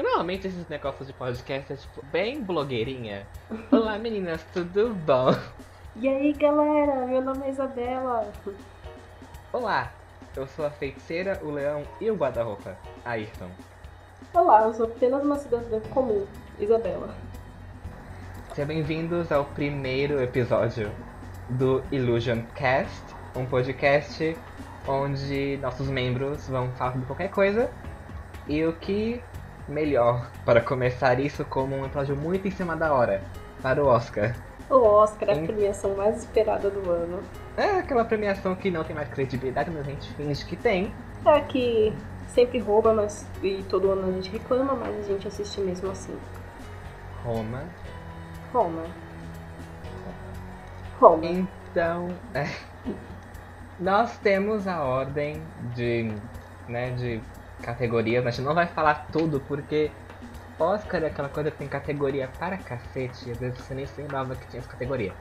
Porque normalmente esses negócios de podcast é tipo bem blogueirinha. Olá meninas, tudo bom? E aí galera, meu nome é Isabela. Olá, eu sou a feiticeira, o leão e o guarda-roupa, Ayrton. Olá, eu sou apenas uma cidadã comum, Isabela. Sejam bem-vindos ao primeiro episódio do Illusion Cast, um podcast onde nossos membros vão falar de qualquer coisa e o que melhor para começar isso como um episódio muito em cima da hora para o Oscar. O Oscar é a premiação mais esperada do ano. É aquela premiação que não tem mais credibilidade, mas a gente finge que tem. É que sempre rouba, mas e todo ano a gente reclama, mas a gente assiste mesmo assim. Roma. Roma. Roma. Então, é, nós temos a ordem de, né, de categorias. A gente não vai falar tudo porque Oscar é aquela coisa que tem categoria para cacete. E às vezes você nem se lembrava que tinha essa categoria.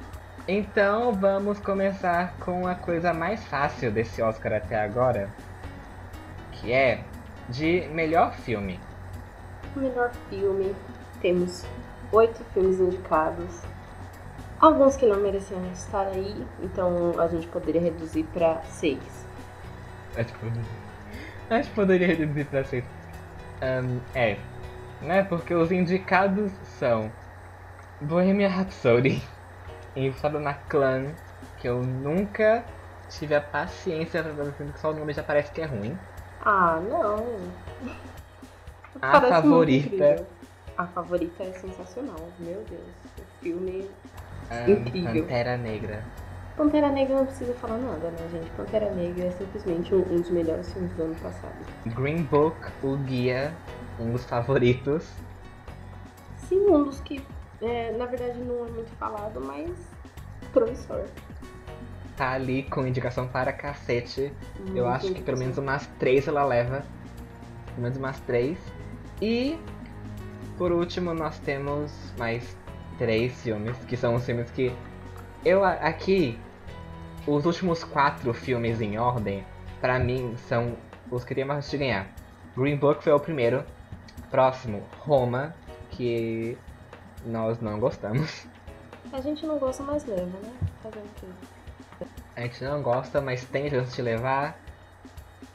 Então vamos começar com a coisa mais fácil desse Oscar até agora, que é de melhor filme. Melhor filme. Temos oito filmes indicados. Alguns que não mereciam estar aí, então a gente poderia reduzir para seis. É tipo. Acho que poderia reduzir pra seis. Um, é. Né? Porque os indicados são Bohemian Rhapsody, Infado na Clã, que eu nunca tive a paciência pra ver um filme que só o nome já parece que é ruim. Ah, não. A Parece favorita. A favorita é sensacional, meu Deus. O filme. um, Incrível. Pantera Negra. Pantera Negra não precisa falar nada, né, gente? Pantera Negra é simplesmente um, um dos melhores filmes do ano passado. Green Book, o guia, um dos favoritos. Sim, um dos que, é, na verdade, não é muito falado, mas promissor. Tá ali com indicação para cacete. Eu Muito acho que pelo menos umas três ela leva. Pelo menos umas três. E por último nós temos mais três filmes, que são os filmes que eu aqui os últimos quatro filmes em ordem, pra mim são os que tem mais chance de ganhar. Green Book foi o primeiro. Próximo, Roma, que nós não gostamos. A gente não gosta, mas leva, né? Fazer o quê? A gente não gosta, mas tem chance de levar.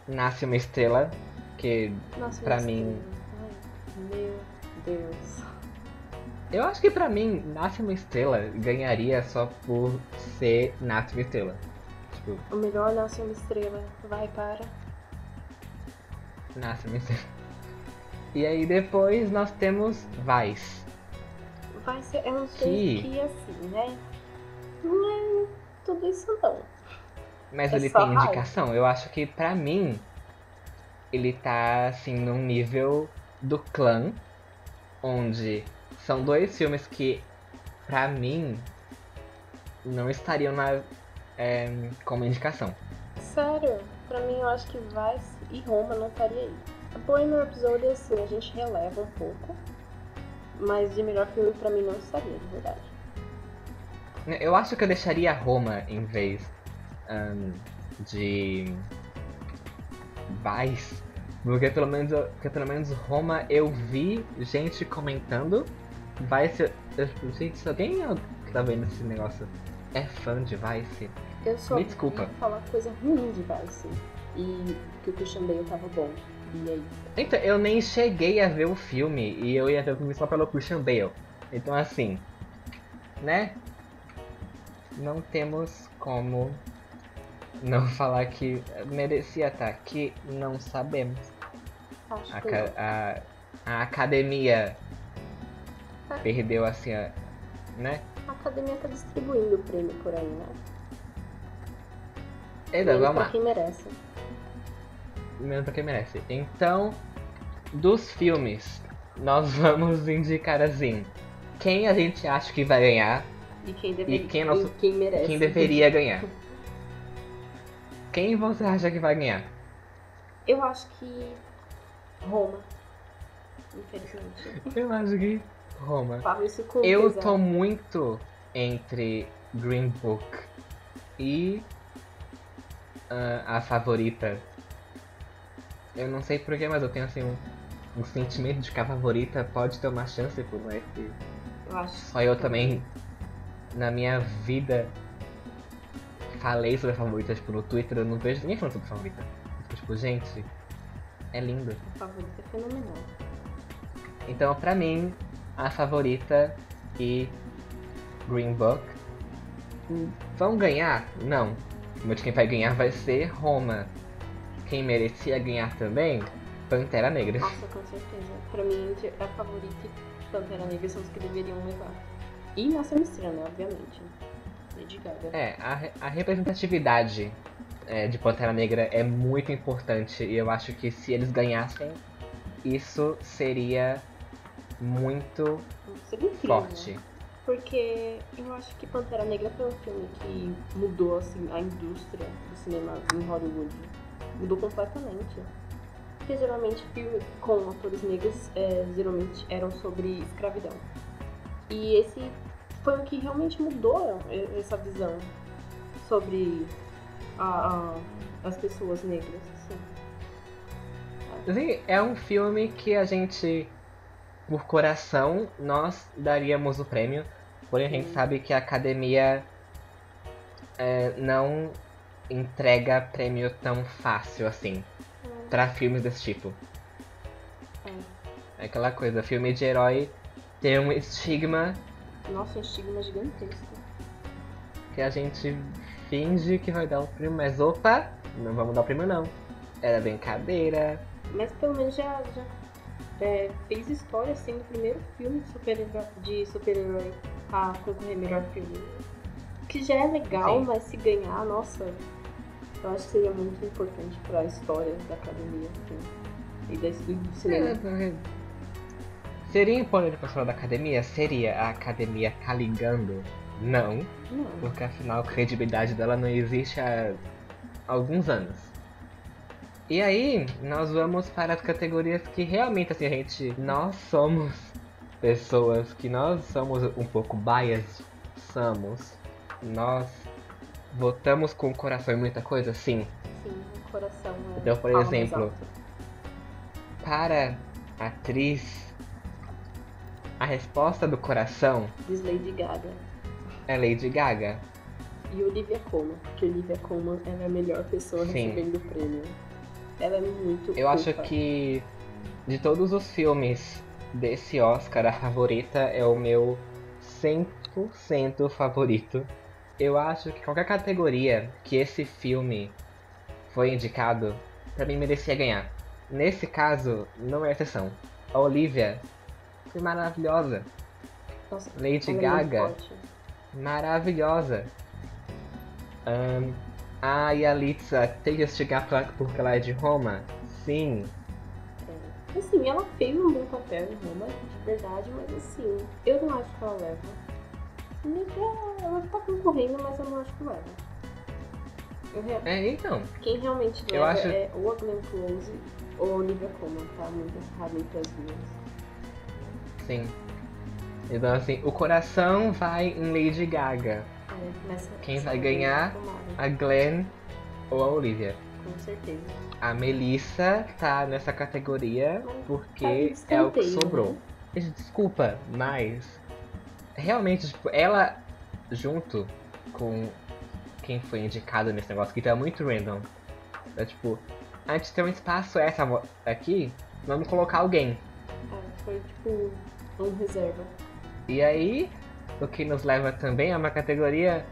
Nasce uma estrela, que Nossa, Pra mim- Ai, meu Deus. Eu acho que pra mim, Nasce uma Estrela ganharia só por ser Nasce uma Estrela. Tipo, O melhor nasce uma estrela. Vai para. Nasce uma Estrela. E aí depois nós temos Vice. Ser. Eu não Que- que assim, né? Não é tudo isso não. Mas É ele tem indicação. Eu acho que pra mim, ele tá assim num nível do clã, onde são dois filmes que, pra mim, não estariam na, é, como indicação. Sério, pra mim eu acho que Vice e Roma não estaria aí. A Bohemian Rhapsody, assim, a gente releva um pouco. Mas de melhor filme pra mim não estaria, de verdade. Eu acho que eu deixaria Roma em vez ahn, de Vice. Porque pelo menos, porque pelo menos Roma eu vi gente comentando. Vice. eu- Gente, se alguém que tá vendo esse negócio é fã de Vice, Eu só Me desculpa. falar coisa ruim de Vice. E que o Christian Bale tava bom. E aí? Então, eu nem cheguei a ver o filme e eu ia ver o filme só pelo Christian Bale. Então, assim, né? Não temos como não falar que merecia estar aqui, não sabemos. Acho A, que a, a academia perdeu, assim, a, né? A academia tá distribuindo o prêmio por aí, né? Então, Prêmio vamos pra lá. quem merece. Menos pra quem merece. Então, dos filmes, nós vamos indicar assim. Quem a gente acha que vai ganhar E quem deveria. E quem é nosso- quem merece. quem deveria ganhar. Quem você acha que vai ganhar? Eu acho que. Roma. Infelizmente. Eu acho que Roma. Eu tô muito entre Green Book e ah, a favorita. Eu não sei porquê, mas eu tenho assim um, um sentimento de que a favorita pode ter uma chance por mais que Eu acho. só eu também na minha vida falei sobre a favorita, tipo, no Twitter eu não vejo ninguém falando sobre a favorita. Tipo, gente, é lindo. A favorita é fenomenal. Então, pra mim, a favorita e Green Book vão ganhar? Não. Mas quem vai ganhar vai ser Roma. Quem merecia ganhar também? Pantera Negra. Nossa, com certeza. Pra mim, a favorita e Pantera Negra são os que deveriam levar. E Nação Estrela, né? Obviamente. Lady Gaga. É, a, a representatividade é, de Pantera Negra é muito importante e eu acho que se eles ganhassem, isso seria muito Seria incrível, forte. né? Porque eu acho que Pantera Negra foi um filme que mudou assim, a indústria do cinema em Hollywood. Mudou completamente. Porque geralmente filmes com atores negros é, geralmente eram sobre escravidão. E esse foi o que realmente mudou e- essa visão sobre a- a- as pessoas negras. Assim, é um filme que a gente, por coração, nós daríamos o prêmio. Porém, a gente sabe que a academia é, não entrega prêmio tão fácil assim pra filmes desse tipo. É aquela coisa, filme de herói tem um estigma Nossa, um estigma gigantesco. que a gente finge que vai dar o prêmio, mas opa, não vamos dar o prêmio não. Era brincadeira. Mas pelo menos já, já é, fez história sendo o primeiro filme de super-herói de super-herói a concorrer melhor filme. Que já é legal, Sim. mas se ganhar, nossa, eu acho que seria muito importante pra história da academia assim, e da, do cinema. É, Seria importante pra história da academia? Seria a academia caligando? Não, Não. porque afinal a credibilidade dela não existe há alguns anos. E aí, nós vamos para as categorias que realmente assim, a gente. Nós somos pessoas que nós somos um pouco biased. Somos. Nós votamos com o coração em muita coisa, sim. Sim, o coração é. Então, por exemplo. Para atriz, a resposta do coração Diz Lady Gaga. é Lady Gaga. E Olivia Colman, porque Olivia Colman ela é a melhor pessoa Sim. recebendo o prêmio. Ela é muito. Eu acho fofa. que de todos os filmes desse Oscar, a favorita é o meu 100% favorito. Eu acho que qualquer categoria que esse filme foi indicado, pra mim merecia ganhar. Nesse caso, não é exceção. A Olivia foi maravilhosa. Nossa, Lady é Gaga muito forte. Maravilhosa. Ahn, a tem que estigar pra- porque ela é de Roma? Sim. É. Assim, ela fez um bom papel em Roma, de verdade, mas assim, eu não acho que ela leva. Ela- Ela tá concorrendo, mas eu não acho que leva. É, então. Quem realmente Eu leva acho- é ou a Glenn Close ou a Olivia Colman, tá muito errado entre as duas. Sim. Então, assim, o coração vai em Lady Gaga. Nessa- Quem vai ganhar? A Glenn ou a Olivia. Com certeza. A Melissa tá nessa categoria tá porque de é o que sobrou. né? Desculpa, mas realmente, tipo, ela junto com quem foi indicado nesse negócio que tá muito random. É tipo, a gente tem um espaço essa aqui, vamos colocar alguém. É, foi tipo um reserva. E aí, o que nos leva também a uma categoria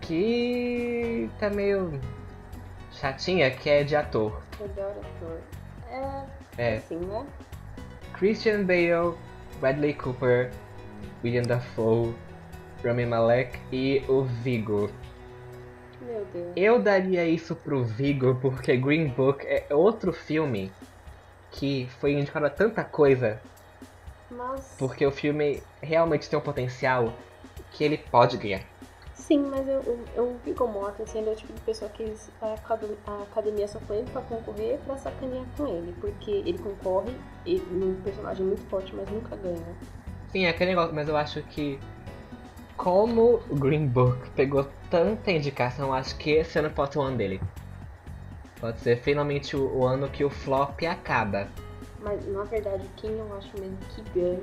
que tá meio chatinha, que é de ator. Melhor ator. É, É, assim, né? Christian Bale, Bradley Cooper, William Dafoe, Rami Malek e o Vigo. Meu Deus. Eu daria isso pro Vigo porque Green Book é outro filme que foi indicado a tanta coisa, Mas. porque o filme realmente tem um potencial que ele pode ganhar. Sim, mas eu, eu, eu vi como Mortensen ele é o tipo de pessoa que eles- a, a academia só põe ele pra concorrer pra sacanear com ele. Porque ele concorre ele, num personagem muito forte, mas nunca ganha. Sim, é aquele negócio, mas eu acho que como o Green Book pegou tanta indicação, eu acho que esse ano pode ser o ano dele. Pode ser finalmente o, o ano que o flop acaba. Mas na verdade quem eu acho mesmo que ganha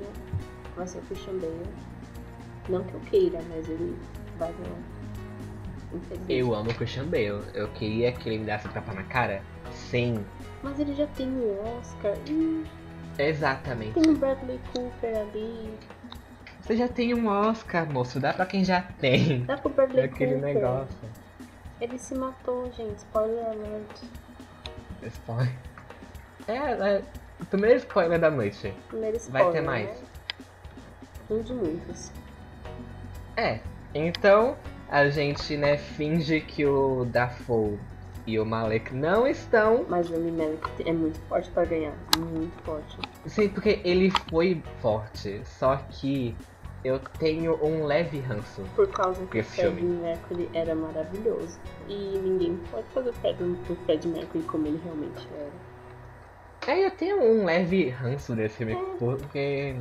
vai ser o Christian Bale. Não que eu queira, mas ele vai ganhar. Eu amo o Christian Bale. Eu queria que ele me desse tapa na cara. Sim, Mas ele já tem um Oscar. Hum, exatamente. tem um Bradley Cooper ali. Você já tem um Oscar, moço. Dá pra quem já tem. Dá pro É Bradley aquele Cooper. negócio. Ele se matou, gente. Spoiler alert. Spoiler. É, é o primeiro spoiler da noite. Primeiro Vai spoiler. ter mais. né? Um de muitos. É, então a gente, né, finge que o Dafoe e o Malek não estão. Mas o Malek é muito forte pra ganhar. Muito forte. Sim, porque ele foi forte. Só que eu tenho um leve ranço. Por causa que o Fred. Mercury era maravilhoso. E ninguém pode fazer o Fred, o Fred Mercury como ele realmente era. É, eu tenho um leve ranço desse filme, porque.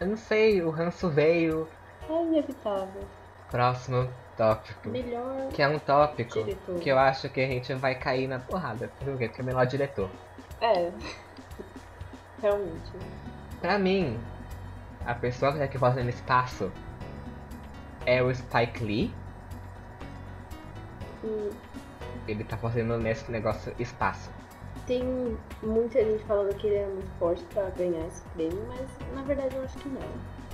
Eu não sei, o ranço veio. É inevitável. Próximo tópico. Melhor Que é um tópico diretor. que eu acho que a gente vai cair na porrada. Por quê? Porque é o melhor diretor. É. Realmente. Pra mim, a pessoa que tá aqui fazendo espaço é o Spike Lee. Hum, Ele tá fazendo nesse negócio espaço. Tem muita gente falando que ele é muito forte pra ganhar esse prêmio, mas na verdade eu acho que não.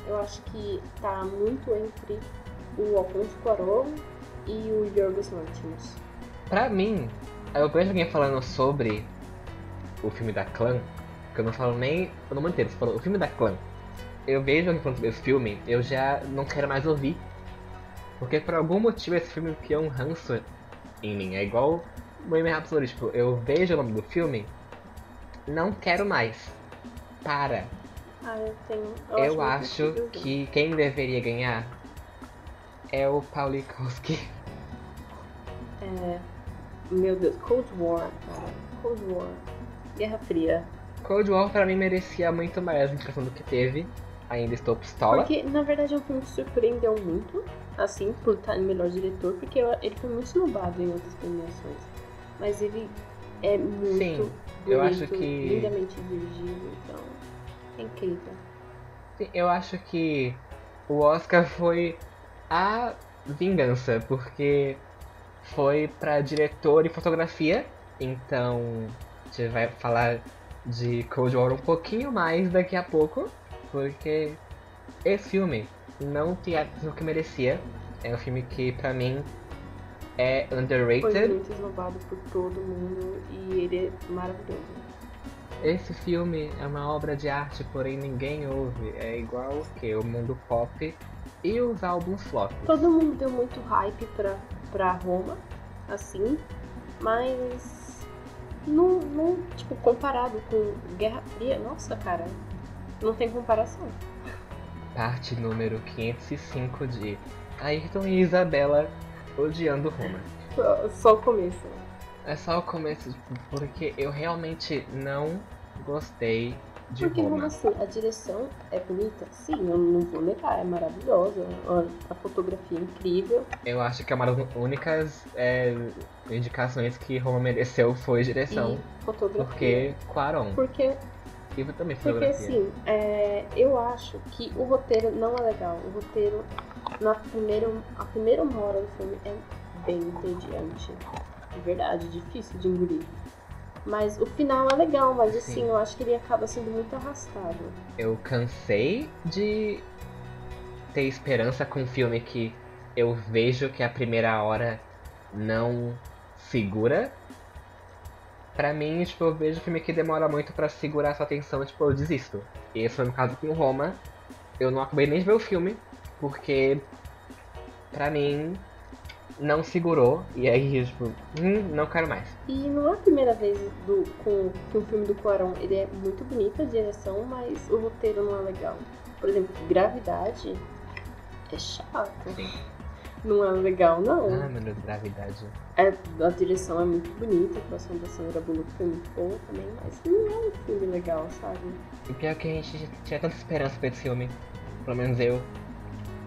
Eu acho que tá muito entre o Alfonso Cuarón e o Yorgos Lanthimos. Pra mim, eu vejo alguém falando sobre o filme da Clã, que eu não falo nem o nome você falou o filme da Clã. Eu vejo alguém falando sobre esse filme, eu já não quero mais ouvir. Porque por algum motivo esse filme criou um ranço em mim. É igual Bohemian Rhapsody, tipo, eu vejo o nome do filme, não quero mais. Para. Ah, eu tenho. Eu, muito acho difícil. que quem deveria ganhar é o Paulikowski. É. Meu Deus, Cold War, cara. Cold War. Guerra Fria. Cold War pra mim merecia muito mais a indicação do que teve. Ainda estou pistola. Porque, na verdade, é um filme que surpreendeu muito, assim, por estar no melhor diretor, porque eu- ele foi muito snobado em outras premiações. Mas ele é muito Sim, bonito, eu acho que- lindamente dirigido, então é incrível. Sim, Eu acho que o Oscar foi a vingança, porque foi pra diretor e fotografia. Então a gente vai falar de Cold War um pouquinho mais daqui a pouco, porque esse filme não tem atenção que merecia. É um filme que pra mim é Foi underrated. muito esnobado por todo mundo e ele é maravilhoso. Esse filme é uma obra de arte, porém ninguém ouve. É igual o que? O mundo pop e os álbuns flop. Todo mundo deu muito hype pra, pra Roma, assim, mas não, não, tipo, comparado com Guerra Fria, nossa, cara, não tem comparação. Parte número 505 de Ayrton e Isabela odiando Roma. Só, só o começo. É só o começo, tipo, porque eu realmente não gostei de Porque, Roma. assim, a direção é bonita? Sim, eu não vou negar, é maravilhosa. A, fotografia é incrível. Eu acho que é uma das únicas é, indicações que Roma mereceu foi direção. E fotografia. Porque Quaron. Porque, E também porque assim, é, eu acho que o roteiro não é legal. O roteiro, na primeira, a primeira uma hora do filme é bem entediante. De verdade, difícil de engolir. Mas o final é legal, mas assim, Sim. eu acho que ele acaba sendo muito arrastado. eu cansei de ter esperança com um filme que eu vejo que a primeira hora não segura. Pra mim, tipo, eu vejo filme que demora muito pra segurar sua atenção, tipo, eu desisto. E esse foi o caso com Roma. Eu não acabei nem de ver o filme, porque pra mim não segurou. E aí, tipo, hum, não quero mais. E não é a primeira vez do, com, que um filme do Cuarón ele é muito bonito a direção, mas o roteiro não é legal. Por exemplo, Gravidade é chato. Sim. Não é legal, não. Ah, meu Deus, gravidade. É, a direção é muito bonita, a atuação da Sandra Bullock foi muito boa também, mas não é um filme legal, sabe? E pior que a gente tinha tanta esperança pra esse filme. Pelo menos eu.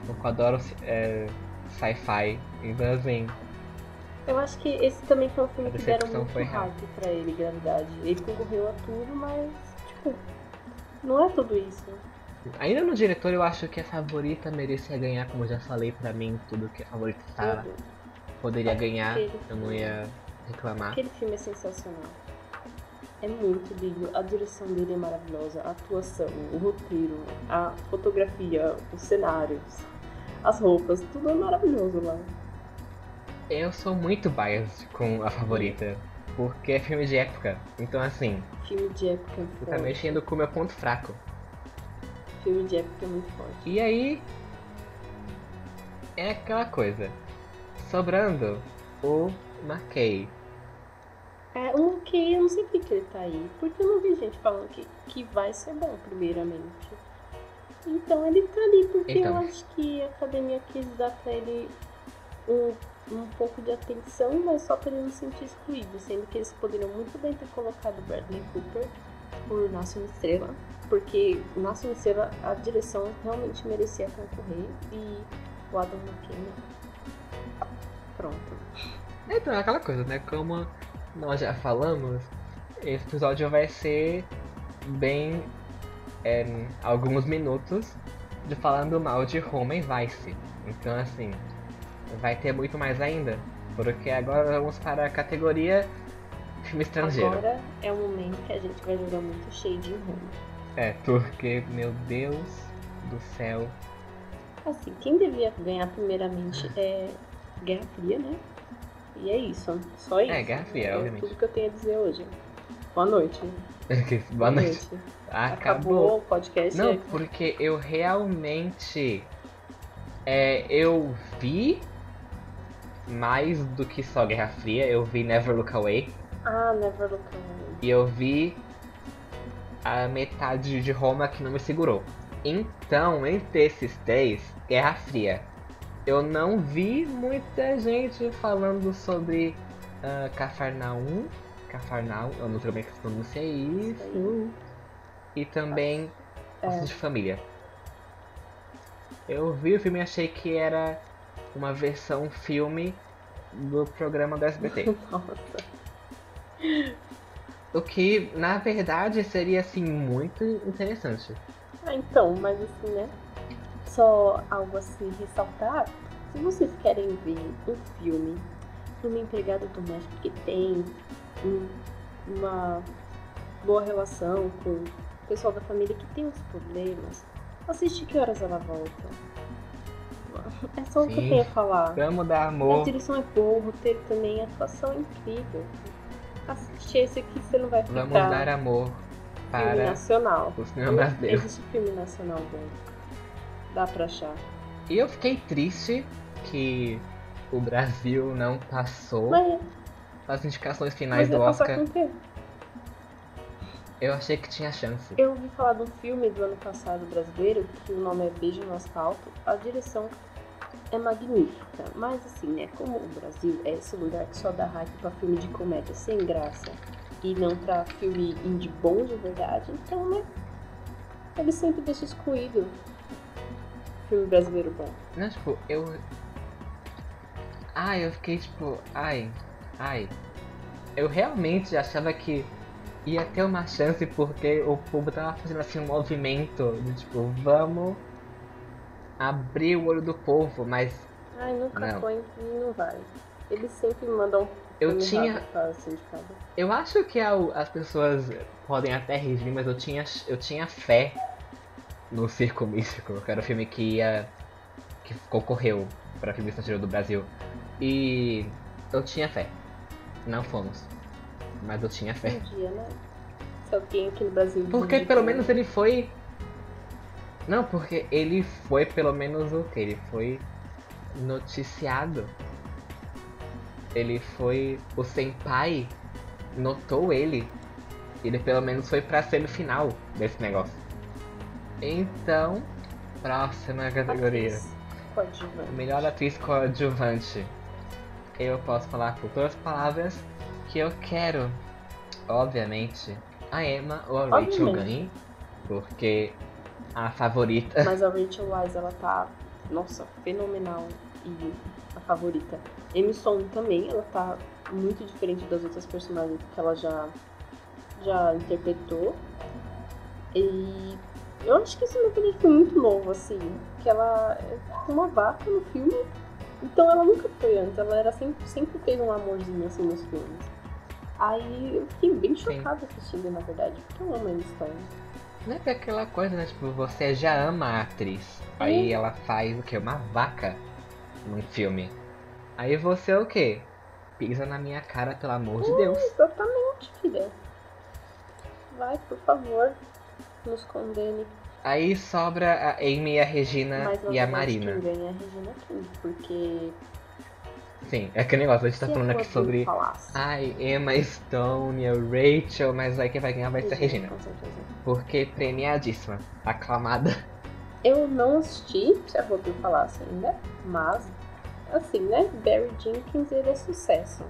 Eu adoro é, sci-fi. Então assim, Eu acho que esse também foi um filme que deram muito foi real. hype pra ele, Gravidade. Ele concorreu a tudo, mas, tipo, não é tudo isso. Ainda no diretor, eu acho que a favorita merecia ganhar, como eu já falei pra mim, tudo que a favorita tá, poderia ganhar, eu não ia reclamar. Aquele filme é sensacional. É muito lindo, a direção dele é maravilhosa, a atuação, o roteiro, a fotografia, os cenários, as roupas, tudo é maravilhoso lá. Eu sou muito biased com a favorita, porque é filme de época. Então, assim, Filme de época é você tá forte. mexendo com o meu ponto fraco. Filme de época é muito forte. E aí, é aquela coisa. Sobrando o McKay. É, um que eu não sei por que ele tá aí, porque eu não vi gente falando que, que vai ser bom, primeiramente. Então ele tá ali porque Então. eu acho que a academia quis dar pra ele um, um pouco de atenção, mas só pra ele não se sentir excluído, sendo que eles poderiam muito bem ter colocado Bradley Cooper por Nasce uma Estrela, porque Nasce uma Estrela a direção realmente merecia concorrer e o Adam McKay não. Pronto. Então, é aquela coisa, né? Como nós já falamos, esse episódio vai ser bem. É, alguns minutos de falando mal de Roma e Vice. Então, assim, vai ter muito mais ainda. Porque agora vamos para a categoria filme estrangeiro. Agora é o momento que a gente vai jogar muito Shade em Roma. É, porque, meu Deus do céu. Assim, quem devia ganhar primeiramente é Guerra Fria, né? E é isso, só isso. É, Guerra Fria, é obviamente. tudo que eu tenho a dizer hoje. Boa noite. Boa noite. Acabou. o podcast. Não, é- porque eu realmente. É, eu vi mais do que só Guerra Fria. Eu vi Never Look Away. Ah, Never Look Away. E eu vi a metade de Roma que não me segurou. Então, entre esses três, Guerra Fria. Eu não vi muita gente falando sobre ah, Cafarnaum. Cafarnaum, eu não sei como é que se pronuncia isso. E também É. Laços de Família. Eu vi o filme e achei que era uma versão filme do programa do SBT. Nossa. o que, na verdade, seria assim muito interessante. Ah, então, mas assim, né? Só algo assim, ressaltar. Se vocês querem ver um filme de uma empregada doméstica que tem um- uma boa relação com o pessoal da família que tem uns problemas, assiste que horas ela volta. É só o que eu Sim. tenho a falar. Vamos dar A amor. direção é boa, o roteiro também, a atuação é incrível. Assiste esse aqui, você não vai ficar Vamos dar amor filme para nacional. o cinema brasileiro. Existe filme nacional bom. Dá pra achar. E eu fiquei triste que o Brasil não passou Mas, as indicações finais do Oscar. Eu achei que tinha chance. Eu ouvi falar de um filme do ano passado brasileiro, que o nome é Beijo no Asfalto. A direção é magnífica, mas assim, né? Como o Brasil é esse lugar que só dá hype pra filme de comédia sem graça e não pra filme indie bom de verdade, então, né? Ele sempre deixa excluído filme brasileiro bom. Não, tipo, eu. Ai, eu fiquei tipo, ai, ai. Eu realmente achava que ia ter uma chance porque o público tava fazendo assim um movimento de tipo, vamos abrir o olho do povo, mas Ai, nunca Não. foi e não vai. Eles sempre mandam eu tinha. Eu acho que as pessoas podem até rir mas eu tinha, eu tinha fé no Circo Místico, que era o filme que ia. que concorreu para filme estrangeiro do Brasil. E eu tinha fé. Não fomos. Mas eu tinha fé. Um dia, né? Se alguém aqui no Brasil. Porque pelo menos ele foi. Não, porque ele foi pelo menos o que? Ele foi noticiado. Ele foi. O Senpai notou ele. Ele pelo menos foi pra semifinal desse negócio. Então, próxima categoria. atriz coadjuvante. Melhor atriz coadjuvante. Eu posso falar por todas as palavras que eu quero. Obviamente, a Emma ou a Rachel Obviamente. ganhe. Porque a favorita. Mas a Rachel Wise, ela tá, nossa, fenomenal e a favorita. Stone também, ela tá muito diferente das outras personagens que ela já, já interpretou. E eu acho que esse independente foi muito novo, assim. Que ela é uma vaca no filme. Então ela nunca foi antes, ela era sempre, sempre fez um amorzinho assim nos filmes. Aí eu fiquei bem chocada assistindo, na verdade, porque eu amo a Stone. Não é que é aquela coisa, né? Tipo, você já ama a atriz. Aí ela faz o quê? Uma vaca num filme. Aí você o quê? Pisa na minha cara, pelo amor de Deus. Exatamente, filha. Vai, por favor, nos condene. Aí sobra a Amy, a Regina e a Marina. quem ganha é a Regina King, porque Sim, é aquele negócio, a gente tá se falando aqui sobre. falasse, Ai, Emma Stone, a Rachel, mas aí quem vai ganhar vai ser a Regina. Com certeza. Porque premiadíssima, aclamada. Eu não assisti, se a Rodrigo falasse ainda, mas, assim, né? Barry Jenkins, ele é sucesso.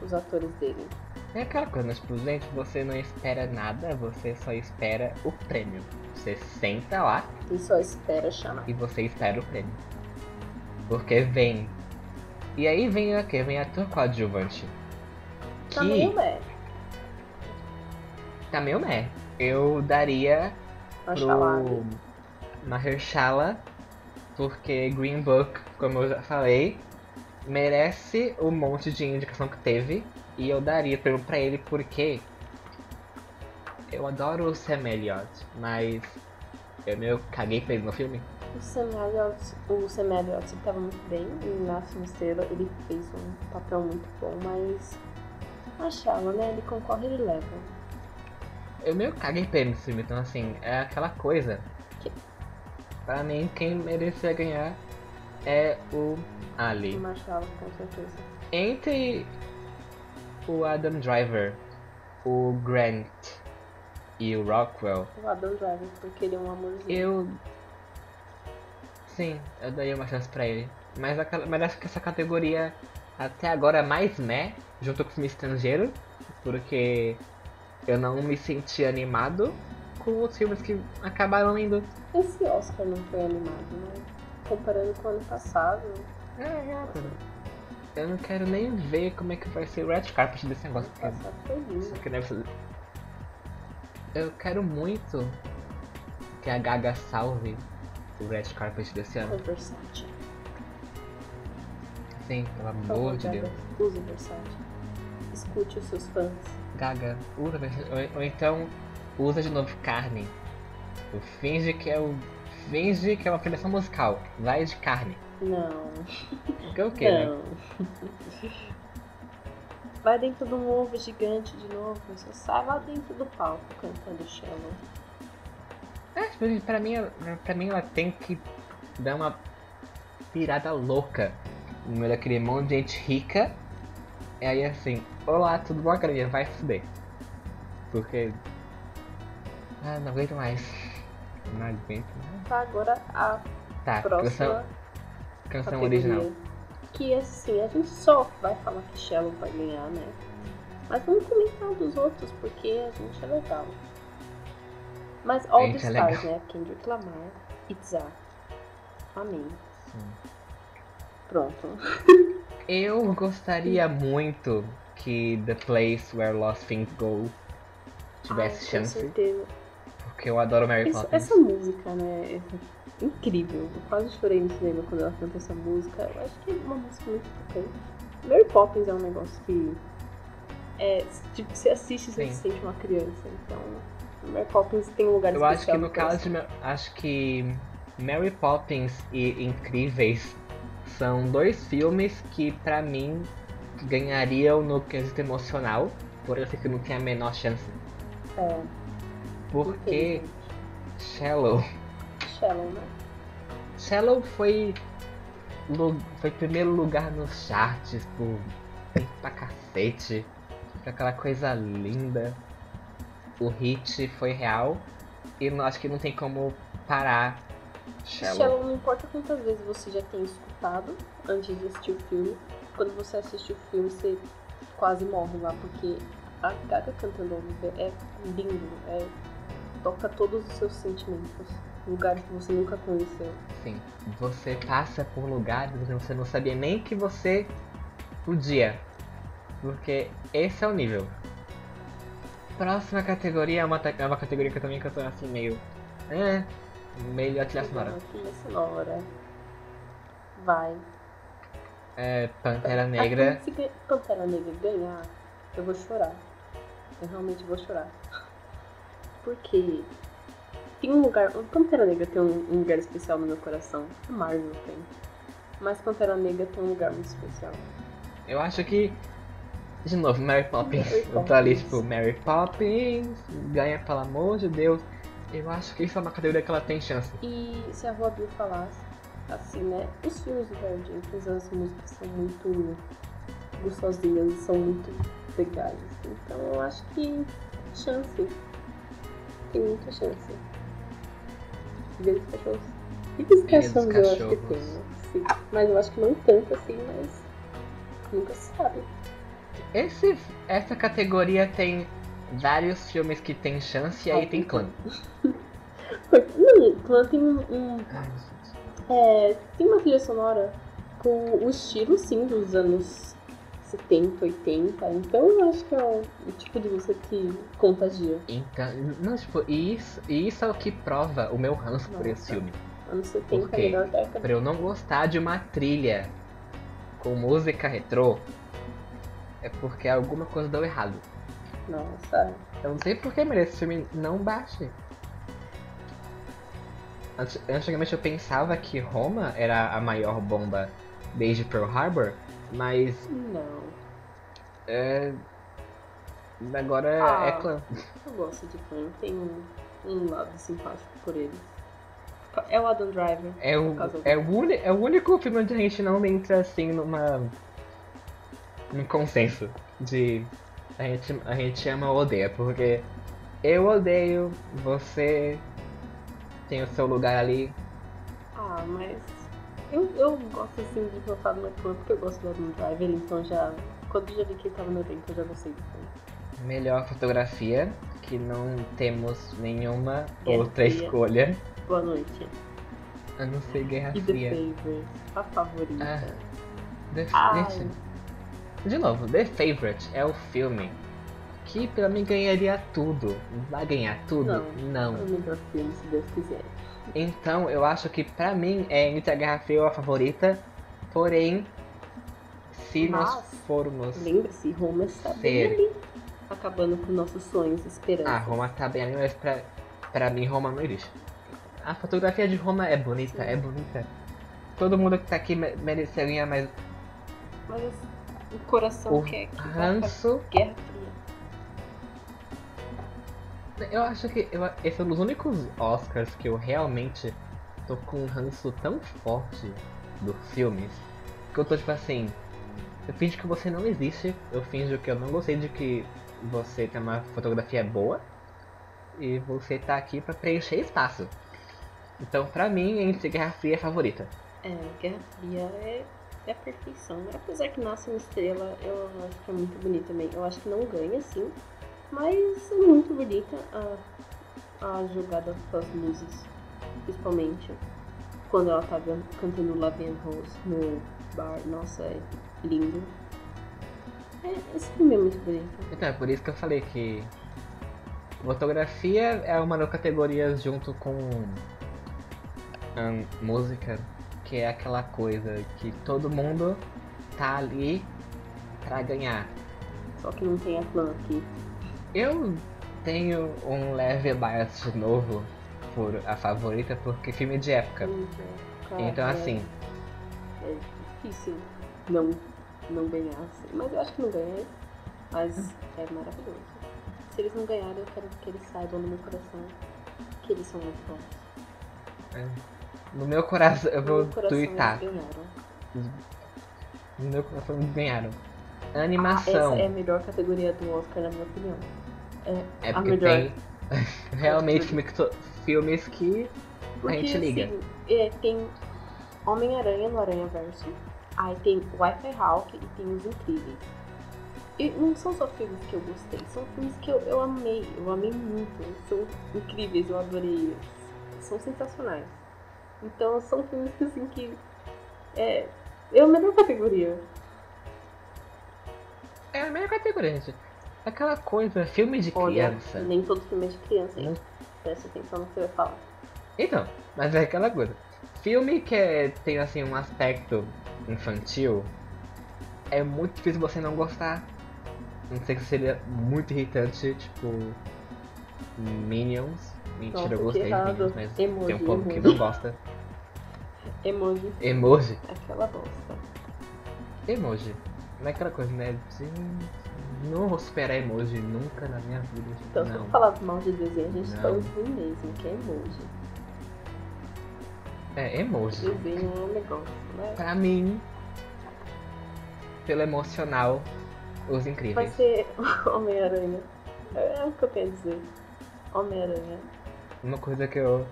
Os atores dele. É aquela coisa, mas por gente, você não espera nada, você só espera o prêmio. Você senta lá E só espera chamar. e você espera o prêmio. Porque vem. E aí vem a que? Vem ator coadjuvante. Que Também é. tá meio meh. Eu daria Machalá. pro Mahershala, porque Green Book, como eu já falei, merece o monte de indicação que teve. E eu daria pra ele porque eu adoro o Sam Elliott, mas eu meio caguei pra ele no filme. O Sam Elliott, o Sam Elliott ele tava muito bem em uma Estrela, ele fez um papel muito bom, mas Machala, né? Ele concorre ele leva. Eu meio caguei pra ele no filme, então assim, é aquela coisa. Que? Pra mim, quem merecia ganhar é o Ali. O Machala, com certeza. Entre o Adam Driver, o Grant e o Rockwell, O Adam Driver, porque ele é um amorzinho. eu. Sim, eu daria uma chance pra ele. Mas, aquela, mas acho que essa categoria até agora é mais meh, junto com o filme estrangeiro, porque eu não me senti animado com os filmes que acabaram indo. Esse Oscar não foi animado, né? Comparando com o ano passado. É, é, eu não quero nem ver como é que vai ser o red carpet desse negócio. Porque isso aqui deve ser... Eu quero muito que a Gaga salve o red carpet desse ano. Versace. Sim, pelo amor de Deus. Use Versace. Escute os seus fãs. Gaga, usa, ou, ou então usa de novo carne. Finge que é o. Finge que é uma afiliação musical. Vai de carne. Não. Que é o quê, né? Não. Vai dentro de um ovo gigante de novo, você sai lá dentro do palco cantando Shallow. É, tipo, pra mim, pra mim ela tem que dar uma pirada louca no meio daquele monte de gente rica. E aí assim, olá, tudo bom, academia? Vai fuder. Porque. Ah, não aguento mais. Não aguento mais. Tá, agora a Tá, canção, próxima canção categoria. original. Que assim, a gente só vai falar que Shallow vai ganhar, né? Mas vamos comentar dos outros, porque a gente é legal. Mas All the é Stars, legal. né? Kendrick Lamar, Itza. Amém. Sim. Pronto. Eu gostaria muito que The Place Where Lost Things Go tivesse Ai, chance, Com certeza. Porque eu adoro Mary Poppins. essa música, né? É incrível. Eu quase chorei no cinema quando ela canta essa música. Eu acho que é uma música muito tocante. Mary Poppins é um negócio que. É, tipo, você assiste e você se sente uma criança. Então, Mary Poppins tem um lugar Eu acho que especial no caso de acho que Mary Poppins e Incríveis são dois filmes que pra mim ganhariam no quesito emocional, por eu que não tem a menor chance. É, Porque. Shallow, Shallow, né? Shallow foi foi primeiro lugar nos charts por tempo pra cacete, foi aquela coisa linda. O hit foi real e não, acho que não tem como parar Shallow. Shallow, não importa quantas vezes você já tenha escutado antes de assistir o filme, quando você assiste o filme, você quase morre lá, porque a Gaga cantando é lindo, é, toca todos os seus sentimentos, lugares que você nunca conheceu. Sim, você passa por lugares que você não sabia nem que você podia. Porque esse é o nível. próxima categoria é uma, é uma categoria que eu também tô assim meio. É. Melhor trilha sonora. Trilha sonora. Vai. É Pantera Negra. Se Pantera Negra ganhar, eu vou chorar. Eu realmente vou chorar. Porque tem um lugar. O Pantera Negra tem um, um lugar especial no meu coração. A Marvel tem. Mas Pantera Negra tem um lugar muito especial. Eu acho que. De novo, Mary Poppins. Mary Eu tô ali, Poppins. tipo, Mary Poppins, ganha pelo amor de Deus. Eu acho que isso é uma categoria que ela tem chance. E se a Rua Bill falasse, assim, né? Os filmes do Jenkins, as músicas são muito gostosinhas são muito legais. Então eu acho que chance. Tem muita chance. Vida dos cachorros. Vida dos cachorros eu acho que tem? Sim. Mas eu acho que não tanto assim, mas nunca se sabe. Esse, essa categoria tem vários filmes que tem chance e aí tem clã. Não, Clã tem um- um É, tem uma trilha sonora com o estilo, sim, dos anos 70, 80. Então eu acho que é o, o tipo de música que contagia. Então, não, tipo, e isso, e isso é o que prova o meu ranço por esse filme. Anos 70 Por é a melhor década. Pra eu não gostar de uma trilha com música retrô, é porque alguma coisa deu errado. Nossa. Eu não sei por que, mas esse filme não. Anti- Antigamente eu pensava que Roma era a maior bomba desde Pearl Harbor, mas Não. é... agora Ah. é clã. Eu gosto de Clã. Tem um, um lado simpático por eles. É o Adam Driver. É o, é, o é o único filme onde a gente não entra assim numa. num consenso de a gente, a gente ama ou odeia, porque eu odeio, você tem o seu lugar ali. Ah, mas eu, eu gosto assim de votar no Clã porque eu gosto do Adam Driver, então já. Quando eu já vi que ele tava no elenco, eu já gostei do filme. Melhor fotografia, que não temos nenhuma Guerra outra Fria. escolha. Boa noite. A não ser Guerra E The Fria. Favorite, a favorita. Ah, The Ai. De novo, The Favorite é o filme que pra mim ganharia tudo. Vai ganhar tudo? Não. É o melhor filme, se Deus quiser. Então eu acho que pra mim é entre a Guerra Fria a favorita. Porém, se nós Mas- formos. Lembre-se, Roma está Ser. bem ali. Acabando com nossos sonhos, esperança. Ah, Roma tá bem ali, mas pra, pra mim Roma não existe. A fotografia de Roma é bonita, Sim. é bonita. Todo mundo que tá aqui me- merecia ganhar, mas Mas o coração o quer que ranço. Guerra. Eu acho que eu, esse é um dos únicos Oscars que eu realmente tô com um ranço tão forte dos filmes que eu tô tipo assim. Eu finjo que você não existe, eu finjo que eu não gostei de que você tem uma fotografia boa e você tá aqui pra preencher espaço. Então, pra mim, entre Guerra Fria é favorita. É, Guerra Fria é, é a perfeição. Apesar que Nasce uma Estrela, eu acho que é muito bonita também. Eu acho que não ganha, sim. Mas é muito bonita a, a jogada com as luzes. Principalmente quando ela tá cantando Love and Rose no bar. Nossa, é lindo. É, esse filme é muito bonito. Então, é por isso que eu falei que fotografia é uma das categorias junto com música, que é aquela coisa que todo mundo tá ali pra ganhar. Só que não tem a clã aqui. Eu tenho um leve bias de novo por a favorita, porque filme de época. Então, Então, é- assim, É difícil não, não ganhar, assim. Mas eu acho que não ganha. Mas é maravilhoso. Se eles não ganharem, eu quero que eles saibam no meu coração que eles são muito bons. é, no meu coração, eu vou twittar. ganharam. No meu coração ganharam. Ah, Animação. essa é a melhor categoria do Oscar, na minha opinião. É, É porque melhor. tem realmente filme que to- filmes que Porque, a gente liga. assim, é, tem Homem-Aranha no Aranha Verso, aí tem Wi-Fi Hulk e tem Os Incríveis. E não são só filmes que eu gostei, são filmes que eu, eu amei, eu amei muito, são incríveis, eu adorei, são sensacionais. Então são filmes assim que é, é a melhor categoria. É a melhor categoria, gente. Aquela coisa, filme de Olha, criança. nem todo filme é de criança, hein? Não- Presta atenção no que você vai falar. Então, mas é aquela coisa. Filme que é- tem assim um aspecto infantil, é muito difícil você não gostar. Não sei que seria muito irritante, tipo. Minions. Mentira, Nossa, eu que gostei de. Minions, mas Emoji, tem um povo que emoji. não gosta. Emoji, Emoji. aquela bosta. Emoji. Não é aquela coisa, né? Gente, não vou superar emoji nunca na minha vida. gente. Então, se não. eu falar mal de desenho, a gente Não. tá ruim mesmo, que é emoji. É, emoji. Desenho é um negócio, né? Pra mim, pelo emocional, os Vai incríveis. ser Homem-Aranha. É o que eu quero dizer. Homem-Aranha. Uma coisa que eu,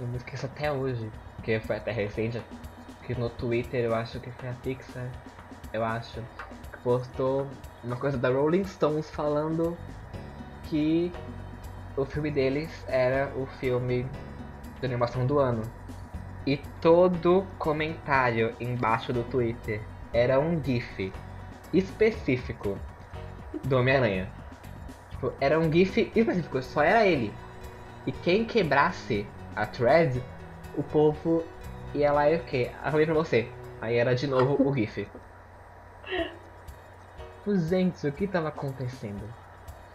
eu me esqueço até hoje, que foi até recente, que no Twitter eu acho que foi a Pixar, eu acho, postou uma coisa da Rolling Stones falando que o filme deles era o filme de animação do ano. E todo comentário embaixo do Twitter era um GIF específico do Homem-Aranha. Tipo, era um GIF específico, só era ele. E quem quebrasse a thread, o povo ia lá e o quê? Arrumei pra você. Aí era de novo o GIF. Tipo, Gente, o que tava acontecendo?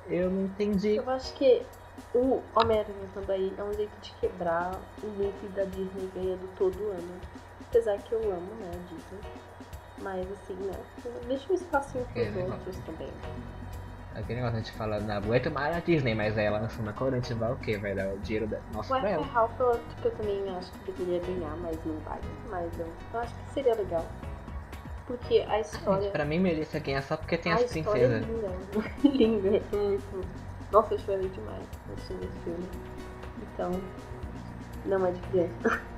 Eu não entendi. Eu acho que o Homem-Aranha também é um jeito de quebrar o loop da Disney ganhando todo ano. Apesar que eu amo, né, a Disney. Mas assim, né? Deixa um espacinho pros É, outros também. Aquele negócio a gente fala, não aguento mais a Disney, mas aí ela lança uma cor, a gente vai o quê? Vai dar o dinheiro da... nosso O pra ela. F. Ralph eu, que eu também acho que deveria ganhar, mas não vai. Mas eu, eu acho que seria legal. Porque a história. Gente, pra mim merecia ganhar só porque tem a as é princesas. linda. linda, é muito. Nossa, eu chorei demais assistindo esse filme. Então, não é de criança.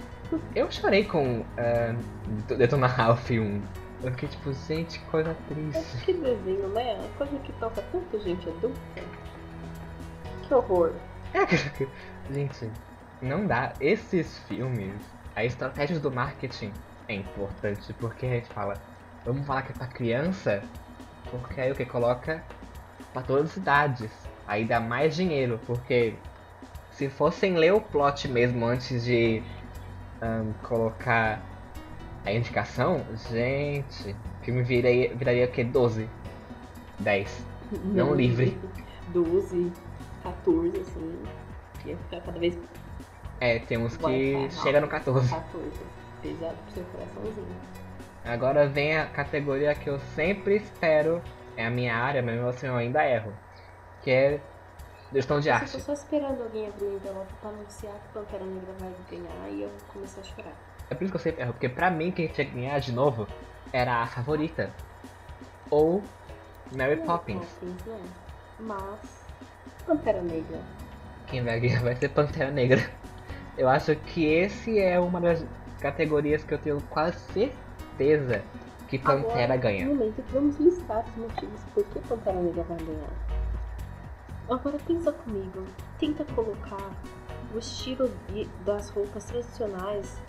Eu chorei com uh, Detona Ralph 1. Eu fiquei tipo, gente, coisa triste. Que desenho, né? Uma coisa que toca tanta gente adulta. Que horror. Gente, não dá. Esses filmes, a estratégia do marketing é importante, porque a gente fala, vamos falar que é pra criança, porque aí o que coloca pra todas as idades. Aí dá mais dinheiro, porque se fossem ler o plot mesmo antes de ahn, colocar a indicação, gente, o filme viraria, viraria o que? 12? 10. Não livre. 12, 14, assim. Ia ficar cada vez É, tem uns Vai que chega no mal. 14. 14. Pesado pro seu coraçãozinho. Agora vem a categoria que eu sempre espero, é a minha área, mas mesmo assim eu ainda erro. Que é gestão de Eu arte. tô só esperando alguém abrir o envelope pra anunciar que Pantera Negra vai ganhar e eu comecei a chorar. É por isso que eu sempre erro, porque pra mim quem tinha que ganhar de novo era a favorita. Ou Mary é Poppins. Poppins, não. Mas. Pantera Negra. Quem vai ganhar vai ser Pantera Negra. Eu acho que esse é uma das categorias que eu tenho quase certeza que Pantera Agora, ganha. No momento que vamos listar os motivos por que Pantera Negra vai ganhar. Agora pensa comigo. Tenta colocar o estilo de- das roupas tradicionais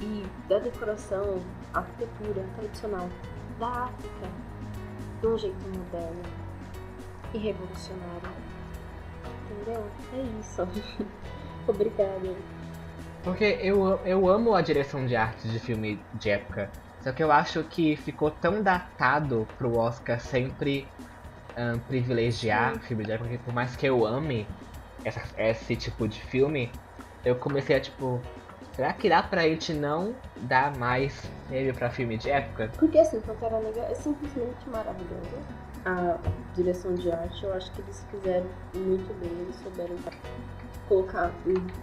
e da decoração, arquitetura tradicional da África de um jeito moderno e revolucionário. Entendeu? É isso. Obrigada. Porque eu, eu amo a direção de arte de filme de época. Só que eu acho que ficou tão datado pro Oscar sempre ahn, privilegiar filme de época que por mais que eu ame essa- esse tipo de filme, eu comecei a tipo. Será que dá pra gente não dar mais prêmio pra filme de época? Porque assim, Pantera Negra é simplesmente maravilhosa. A direção de arte, eu acho que eles fizeram muito bem, eles souberam colocar,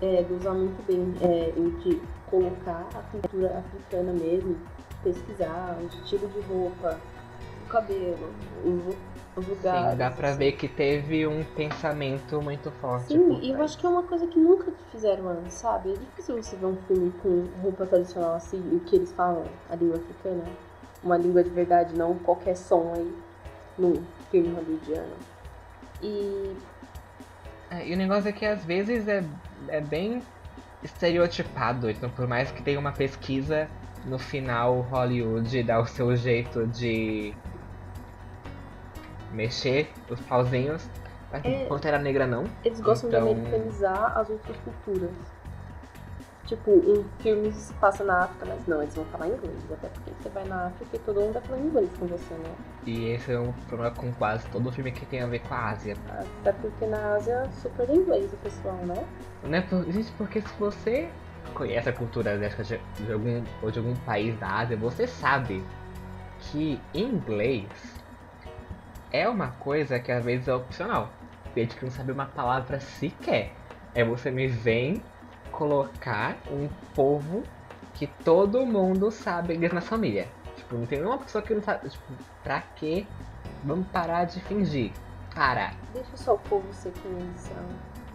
é, usar muito bem é, entre colocar a cultura africana mesmo, pesquisar o estilo de roupa, o cabelo, os lugares. Sim, dá pra assim. ver que teve um pensamento muito forte. Sim, e eu acho que é uma coisa que nunca fizeram antes, sabe? É difícil você ver um filme com roupa tradicional assim, e o que eles falam, a língua africana. Uma língua de verdade, não qualquer som aí num filme hollywoodiano. E É, e o negócio é que às vezes é, é bem estereotipado, então por mais que tenha uma pesquisa, no final Hollywood dá o seu jeito de mexer os pauzinhos. Mas É. Pantera Negra não. Eles gostam Então- de americanizar as outras culturas. Tipo, um filme se passa na África, mas não, eles vão falar inglês. Até porque você vai na África e todo mundo vai falando inglês com você, né? E esse é um problema com quase todo filme que tem a ver com a Ásia. Até porque na Ásia super inglês o pessoal, né? Né? Gente, porque se você conhece a cultura asiática de, de algum, ou de algum país da Ásia, você sabe que inglês é uma coisa que às vezes é opcional. Gente que não sabe uma palavra sequer. É você me vem colocar um povo que todo mundo sabe inglês na família. Tipo, não tem nenhuma pessoa que não sabe. Tipo, pra quê? Vamos parar de fingir. Para. Deixa só o povo ser quem eles são.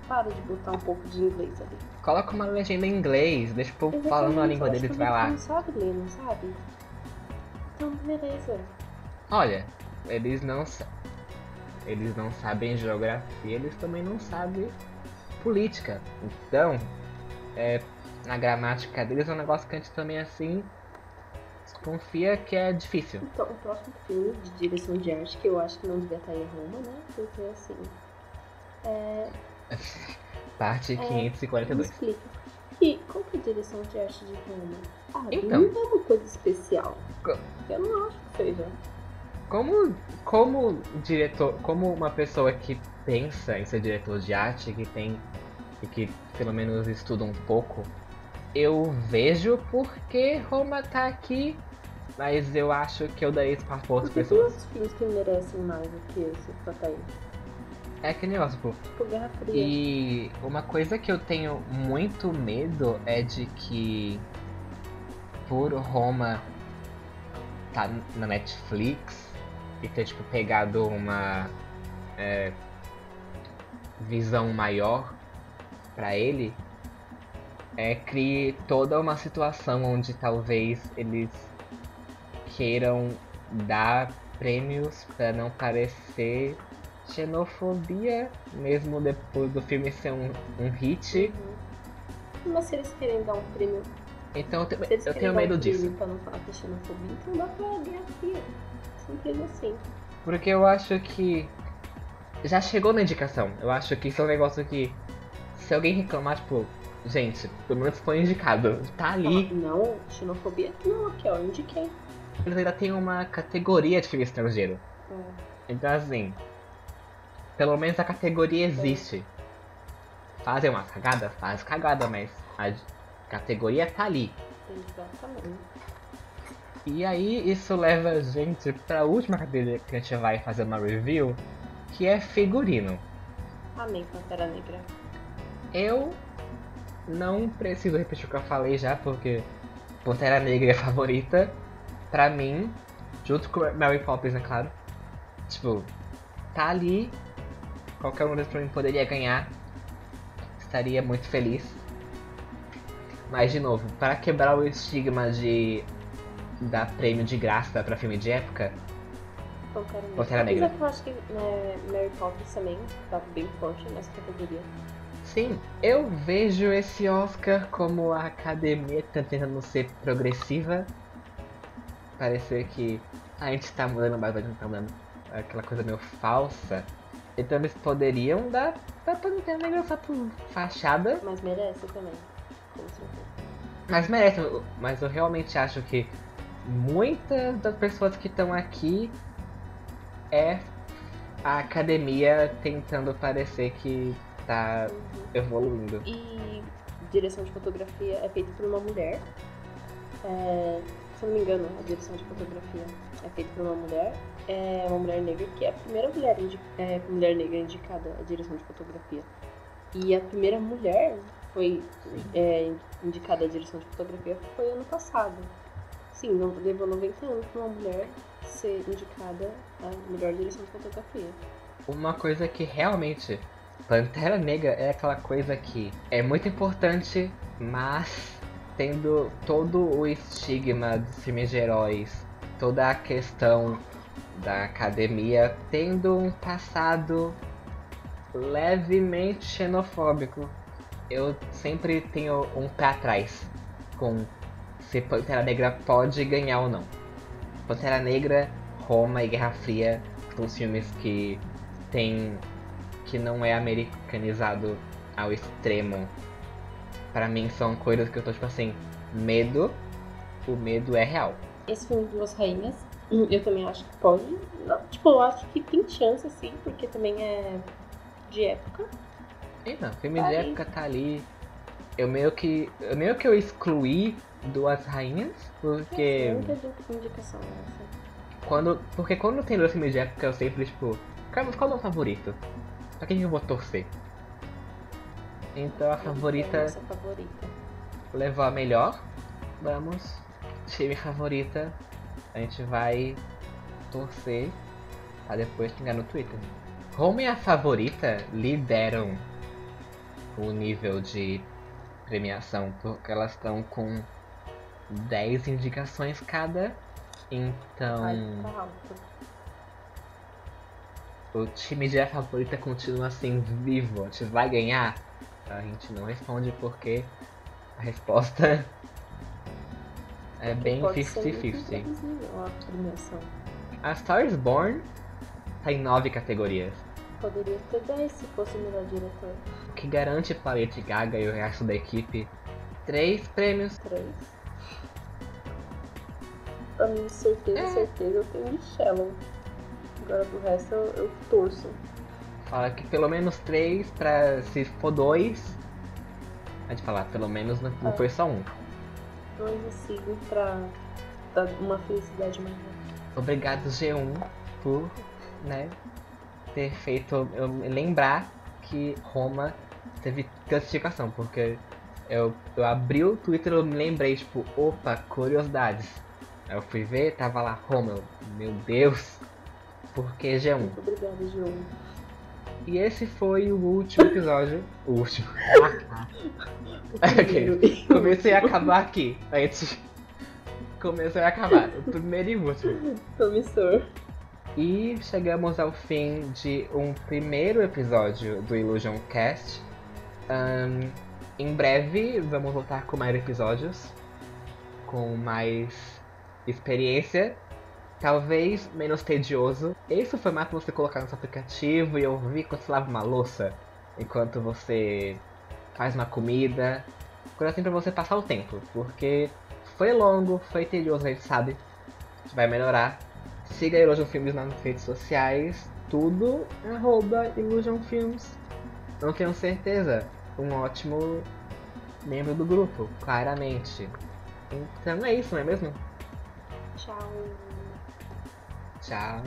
Para de botar um pouco de inglês ali. Coloca uma legenda em inglês, deixa o povo falando a língua deles e vai lá. povo Não sabe ler, não sabe? Então, beleza. Olha, eles não eles não sabem geografia, eles também não sabem política. Então, é, na gramática deles é um negócio que a gente também assim desconfia que é difícil. Então, o próximo filme de direção de arte, que eu acho que não devia estar em Roma, né? Porque assim. É, Parte É, me 542. explica. E qual que é a direção de arte de Roma? Ah, Então. não é uma coisa especial. Co- Eu não acho que seja. Como, como diretor, como uma pessoa que pensa em ser diretor de arte, que tem e que pelo menos estuda um pouco, eu vejo porque Roma tá aqui, mas eu acho que eu daria espaço pra outras pessoas. outros filmes que merecem mais do que esse que tá aí. É que negócio, tipo, Tipo. E uma coisa que eu tenho muito medo é de que por Roma tá na Netflix e ter tipo pegado uma é, visão maior pra ele é crie toda uma situação onde talvez eles queiram dar prêmios pra não parecer xenofobia, mesmo depois do filme ser um, um hit. Uhum. Mas se eles querem dar um prêmio. Então eu, te- eu tenho medo um disso. Pra não falar que é xenofobia, então dá pra Guerra Fria. Simples assim. Porque eu acho que já chegou na indicação. Eu acho que isso é um negócio que se alguém reclamar, tipo, gente, pelo menos foi indicado. Tá ali. Não, xenofobia? Não, aqui ó, eu indiquei. Eles ainda tem uma categoria de filme estrangeiro. É. Então assim, pelo menos a categoria existe. Fazem umas cagadas? Faz cagada, mas a categoria tá ali. Exatamente. E aí isso leva a gente pra última categoria que a gente vai fazer uma review, que é figurino. Amém, Pantera Negra. Eu não preciso repetir o que eu falei já, porque Pantera Negra é a favorita pra mim, junto com Mary Poppins, é claro. Tipo, tá ali, qualquer um deles pra mim poderia ganhar, estaria muito feliz. Mas de novo, para quebrar o estigma de dar prêmio de graça pra filme de época, Pantera Negra. Pantera Negra. Apesar que eu acho que né, Mary Poppins também tá bem forte nessa categoria. Sim, eu vejo esse Oscar como a academia tá tentando ser progressiva. Parecer que a gente tá mudando, mas a gente tá mudando. Aquela coisa meio falsa. Então eles poderiam dar pra Negra só por fachada. Mas merece também. Mas merece, mas eu realmente acho que muitas das pessoas que estão aqui é a academia tentando parecer que tá Uhum. evoluindo. E direção de fotografia é feita por uma mulher. É, se eu não me engano, a direção de fotografia é feita por uma mulher. É uma mulher negra que é a primeira mulher, é, mulher negra indicada à direção de fotografia. E a primeira mulher foi é, indicada à direção de fotografia foi ano passado. Sim, levou 90 anos para uma mulher ser indicada à melhor direção de fotografia. Uma coisa que realmente Pantera Negra é aquela coisa que é muito importante, mas tendo todo o estigma dos filmes de heróis, toda a questão da academia tendo um passado levemente xenofóbico. Eu sempre tenho um pé atrás com se Pantera Negra pode ganhar ou não. Pantera Negra, Roma e Guerra Fria os filmes que tem. que não é americanizado ao extremo. Pra mim são coisas que eu tô tipo assim, medo. O medo é real. Esse filme Duas Rainhas, eu também acho que pode. Não, tipo, eu acho que tem chance, assim, porque também é de época. E não, filme Tá de época tá ali. Eu meio que. Eu meio que eu excluí duas rainhas, porque. Di- indicação essa. Quando. Porque quando tem dois filmes de época eu sempre, tipo, Carlos, qual é o meu favorito? Pra quem que eu vou torcer? Então a favorita Nossa favorita. levou a melhor. Vamos. Time favorita. A gente vai torcer pra depois pingar no Twitter. Home e a favorita lideram o nível de premiação, porque elas estão com 10 indicações cada. Então Ai, tá alto. o time de a favorita continua assim vivo. A gente vai ganhar? A gente não responde porque a resposta é bem Pode ser muito 50-50. imprevisível a Star is Born tá em 9 categorias, Poderia ter 10 se fosse o melhor diretor. o que garante para Lady Gaga e o resto da equipe 3 prêmios. 3. Pra mim, certeza, É. certeza, eu tenho de Shallow. Agora do resto eu, eu torço. Fala que pelo menos 3 pra se for 2. A gente falar, pelo menos não, não É. foi só um. Dois assim pra dar uma felicidade maior. Obrigado G1 por, né, ter feito eu lembrar que Roma teve classificação, porque eu, eu abri o Twitter e eu me lembrei, tipo, opa, curiosidades. Aí eu fui ver, tava lá Roma, eu, meu Deus, por que G1? Muito obrigada, João. E esse foi o último episódio, o último. Ok. Comecei a acabar aqui, antes. Comecei a acabar, o primeiro e último. Promissor. E chegamos ao fim de um primeiro episódio do Illusion Cast. Ahn, em breve vamos voltar com mais episódios, com mais experiência, talvez menos tedioso. Esse formato você colocar no seu aplicativo e ouvir enquanto você lava uma louça, enquanto você faz uma comida, coisa assim pra você passar o tempo, porque foi longo, foi tedioso, a gente sabe, vai melhorar. Siga a Illusion Filmes nas redes sociais. Tudo arroba Illusion Films. Não tenho certeza. Um ótimo membro do grupo, claramente. Então é isso, não é mesmo? Tchau. ช้าง